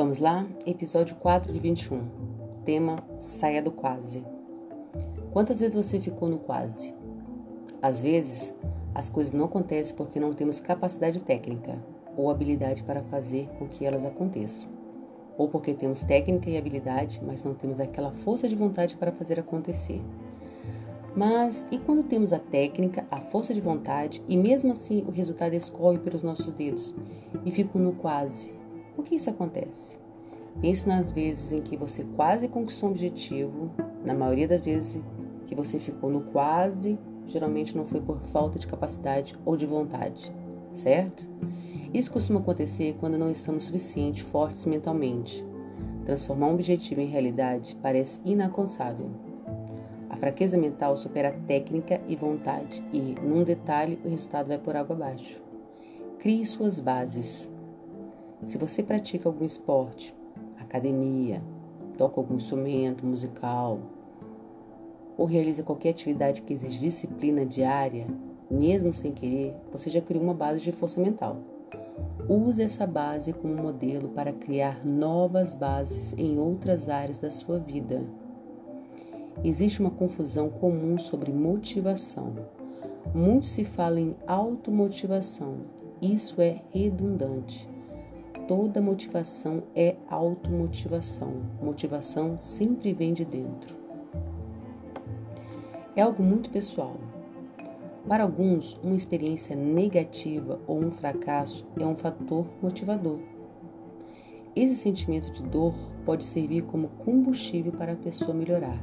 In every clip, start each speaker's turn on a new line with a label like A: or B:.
A: Vamos lá? Episódio 4 de 21. Tema: Saia do quase. Quantas vezes você ficou no quase? Às vezes, as coisas não acontecem porque não temos capacidade técnica ou habilidade para fazer com que elas aconteçam. Ou porque temos técnica e habilidade, mas não temos aquela força de vontade para fazer acontecer. Mas e quando temos a técnica, a força de vontade e mesmo assim o resultado escorre pelos nossos dedos e fico no quase? Por que isso acontece? Pense nas vezes em que você quase conquistou um objetivo, na maioria das vezes que você ficou no quase, geralmente não foi por falta de capacidade ou de vontade, certo? Isso costuma acontecer quando não estamos suficiente fortes mentalmente. Transformar um objetivo em realidade parece inalcançável fraqueza mental supera técnica e vontade e, num detalhe, o resultado vai por água abaixo. Crie suas bases. Se você pratica algum esporte, academia, toca algum instrumento musical ou realiza qualquer atividade que exige disciplina diária, mesmo sem querer, você já criou uma base de força mental. Use essa base como modelo para criar novas bases em outras áreas da sua vida. Existe uma confusão comum sobre motivação. Muito se fala em automotivação. Isso é redundante. Toda motivação é automotivação. Motivação sempre vem de dentro. É algo muito pessoal. Para alguns, uma experiência negativa ou um fracasso é um fator motivador. Esse sentimento de dor pode servir como combustível para a pessoa melhorar.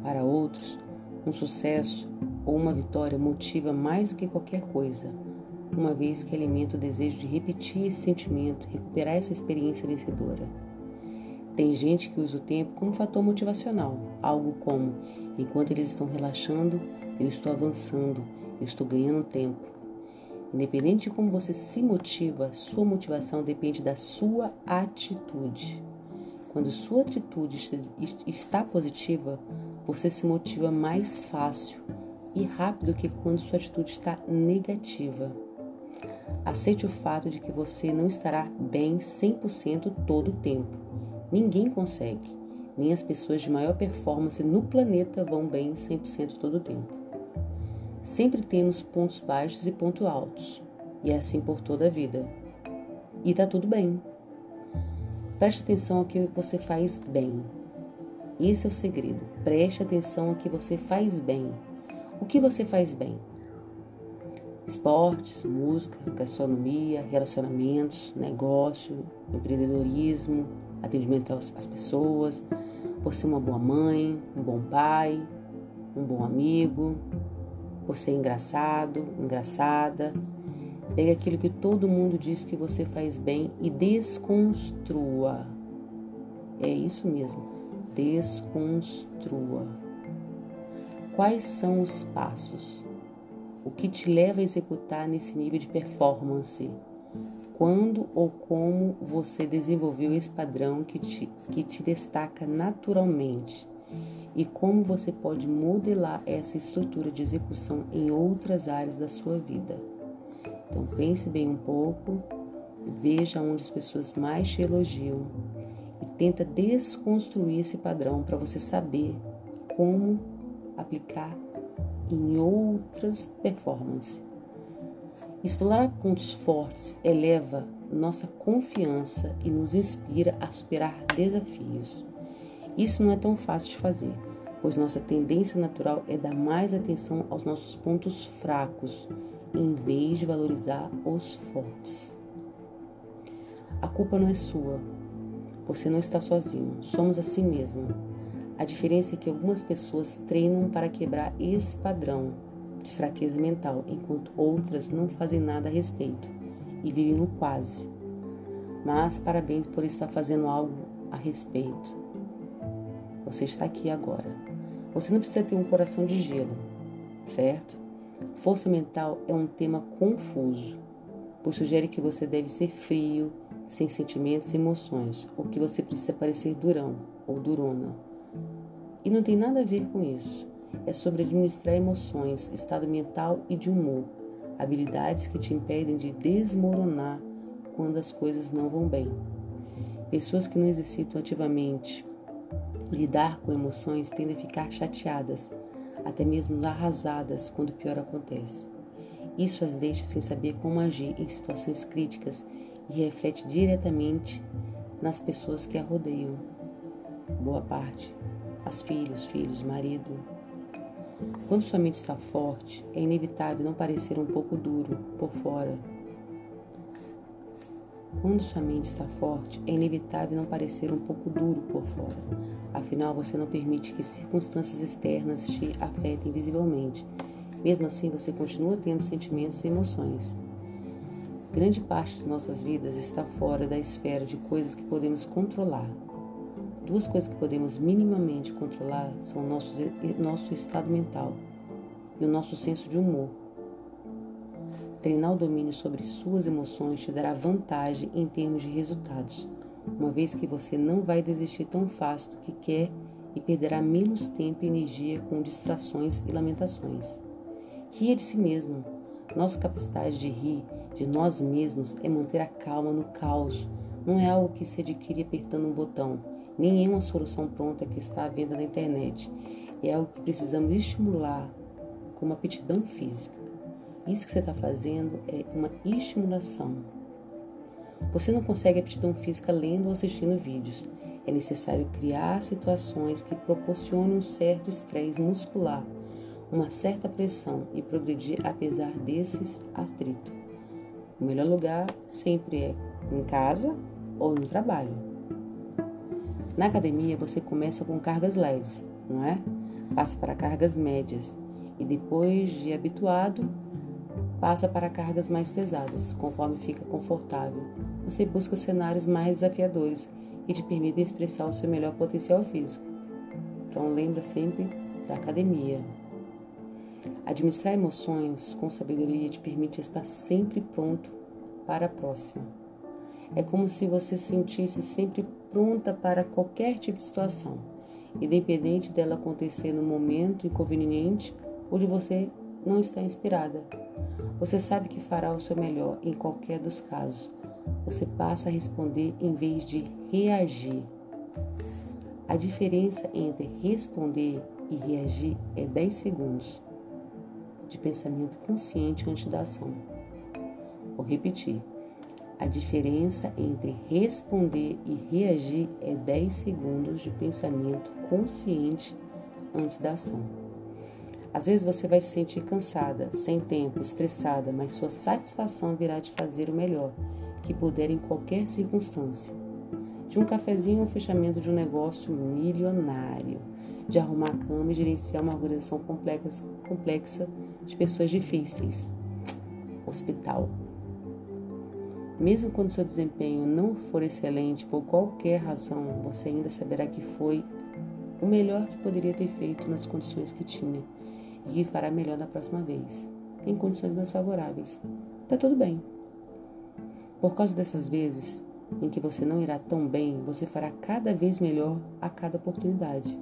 A: Para outros, um sucesso ou uma vitória motiva mais do que qualquer coisa, uma vez que alimenta o desejo de repetir esse sentimento, recuperar essa experiência vencedora. Tem gente que usa o tempo como fator motivacional, algo como: enquanto eles estão relaxando, eu estou avançando, eu estou ganhando tempo. Independente de como você se motiva, sua motivação depende da sua atitude. Quando sua atitude está positiva, você se motiva mais fácil e rápido que quando sua atitude está negativa. Aceite o fato de que você não estará bem 100% todo o tempo. Ninguém consegue, nem as pessoas de maior performance no planeta vão bem 100% todo o tempo. Sempre temos pontos baixos e pontos altos, e é assim por toda a vida. E tá tudo bem. Preste atenção ao que você faz bem esse é o segredo. Preste atenção ao que você faz bem. O que você faz bem? Esportes, música, gastronomia, relacionamentos, negócio, empreendedorismo, atendimento às pessoas, por ser uma boa mãe, um bom pai, um bom amigo, por ser engraçado, engraçada. Pegue aquilo que todo mundo diz que você faz bem e desconstrua. É isso mesmo desconstrua. Quais são os passos? O que te leva a executar nesse nível de performance? Quando ou como você desenvolveu esse padrão que te, que te destaca naturalmente? E como você pode modelar essa estrutura de execução em outras áreas da sua vida? Então pense bem um pouco, veja onde as pessoas mais te elogiam e tenta desconstruir esse padrão para você saber como aplicar em outras performances. Explorar pontos fortes eleva nossa confiança e nos inspira a superar desafios. Isso não é tão fácil de fazer, pois nossa tendência natural é dar mais atenção aos nossos pontos fracos, em vez de valorizar os fortes. A culpa não é sua, você não está sozinho, somos assim mesmo. A diferença é que algumas pessoas treinam para quebrar esse padrão de fraqueza mental, enquanto outras não fazem nada a respeito e vivem no quase. Mas parabéns por estar fazendo algo a respeito. Você está aqui agora. Você não precisa ter um coração de gelo, certo? Força mental é um tema confuso, pois sugere que você deve ser frio, sem sentimentos e emoções, ou que você precisa parecer durão ou durona. E não tem nada a ver com isso. É sobre administrar emoções, estado mental e de humor, habilidades que te impedem de desmoronar quando as coisas não vão bem. Pessoas que não exercitam ativamente lidar com emoções tendem a ficar chateadas, até mesmo arrasadas quando o pior acontece. Isso as deixa sem saber como agir em situações críticas e reflete diretamente nas pessoas que a rodeiam. Boa parte, as filhos, filhos, marido. Quando sua mente está forte, é inevitável não parecer um pouco duro por fora quando sua mente está forte, é inevitável não parecer um pouco duro por fora. Afinal, você não permite que circunstâncias externas te afetem visivelmente. Mesmo assim, você continua tendo sentimentos e emoções. Grande parte de nossas vidas está fora da esfera de coisas que podemos controlar. Duas coisas que podemos minimamente controlar são o nosso, nosso estado mental e o nosso senso de humor. Treinar o domínio sobre suas emoções te dará vantagem em termos de resultados, uma vez que você não vai desistir tão fácil do que quer e perderá menos tempo e energia com distrações e lamentações. Ria de si mesmo. Nossa capacidade de rir de nós mesmos é manter a calma no caos. Não é algo que se adquire apertando um botão, nem é uma solução pronta que está à venda na internet. É algo que precisamos estimular com uma aptidão física. Isso que você está fazendo é uma estimulação. Você não consegue aptidão física lendo ou assistindo vídeos. É necessário criar situações que proporcionem um certo estresse muscular, uma certa pressão e progredir apesar desses atritos. O melhor lugar sempre é em casa ou no trabalho. Na academia você começa com cargas leves, não é? Passa para cargas médias e depois de habituado, passa para cargas mais pesadas, conforme fica confortável. Você busca cenários mais desafiadores que te permitem expressar o seu melhor potencial físico. Então lembra sempre da academia. Administrar emoções com sabedoria te permite estar sempre pronto para a próxima. É como se você se sentisse sempre pronta para qualquer tipo de situação, independente dela acontecer no momento inconveniente ou de você não estar inspirada. Você sabe que fará o seu melhor em qualquer dos casos. Você passa a responder em vez de reagir. A diferença entre responder e reagir é 10 segundos de pensamento consciente antes da ação. Vou repetir. A diferença entre responder e reagir é 10 segundos de pensamento consciente antes da ação. Às vezes você vai se sentir cansada, sem tempo, estressada, mas sua satisfação virá de fazer o melhor que puder em qualquer circunstância. De um cafezinho ao fechamento de um negócio milionário, de arrumar a cama e gerenciar uma organização complexa, de pessoas difíceis. Hospital. Mesmo quando seu desempenho não for excelente por qualquer razão, você ainda saberá que foi o melhor que poderia ter feito nas condições que tinha e que fará melhor da próxima vez, em condições mais favoráveis. Tá tudo bem. Por causa dessas vezes em que você não irá tão bem, você fará cada vez melhor a cada oportunidade.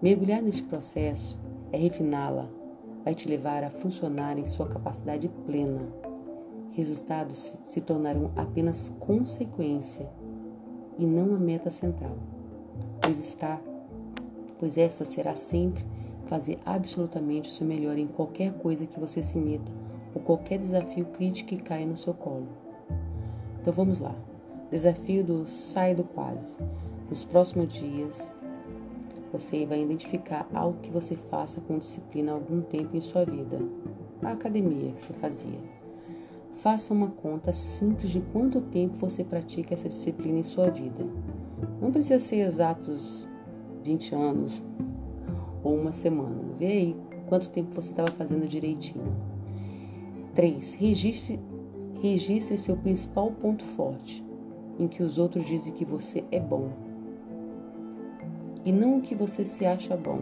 A: Mergulhar neste processo é refiná-la, vai te levar a funcionar em sua capacidade plena. Resultados se tornarão apenas consequência e não a meta central, pois está, pois esta será sempre fazer absolutamente o seu melhor em qualquer coisa que você se meta ou qualquer desafio crítico que caia no seu colo. Então vamos lá. Desafio do sai do quase. Nos próximos dias, você vai identificar algo que você faça com disciplina há algum tempo em sua vida. A academia que você fazia. Faça uma conta simples de quanto tempo você pratica essa disciplina em sua vida. Não precisa ser exatos 20 anos, ou uma semana. Vê aí quanto tempo você estava fazendo direitinho. 3. Registre, registre seu principal ponto forte, em que os outros dizem que você é bom. E não o que você se acha bom.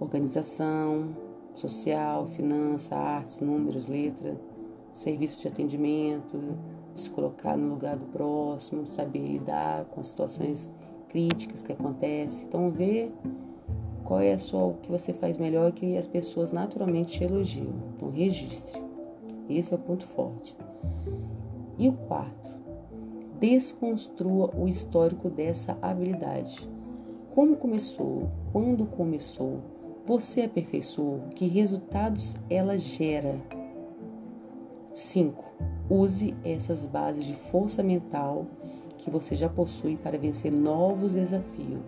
A: Organização, social, finança, artes, números, letra, serviço de atendimento, se colocar no lugar do próximo, saber lidar com as situações críticas que acontecem. Então, vê qual é sua, o que você faz melhor que as pessoas naturalmente te elogiam. Então, registre. Esse é o ponto forte. E o quarto, Desconstrua o histórico dessa habilidade. Como começou? Quando começou? Você aperfeiçoou? Que resultados ela gera? 5. Use essas bases de força mental que você já possui para vencer novos desafios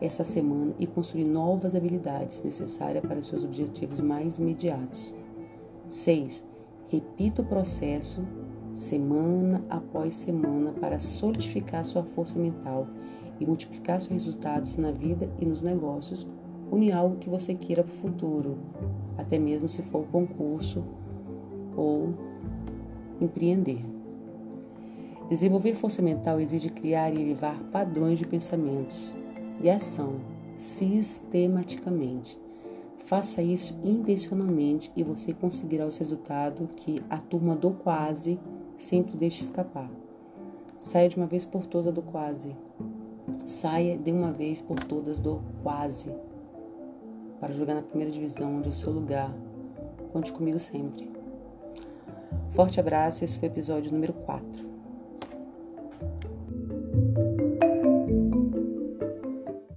A: essa semana e construir novas habilidades necessárias para seus objetivos mais imediatos. 6. Repita o processo semana após semana para solidificar sua força mental e multiplicar seus resultados na vida e nos negócios, une algo que você queira para o futuro, até mesmo se for concurso ou empreender. Desenvolver força mental exige criar e elevar padrões de pensamentos e ação sistematicamente. Faça isso intencionalmente e você conseguirá os resultados que a turma do quase sempre deixa escapar. Saia de uma vez por todas do quase. Saia de uma vez por todas do quase. Para jogar na primeira divisão, onde é o seu lugar. Conte comigo sempre. Forte abraço, esse foi o episódio número 4.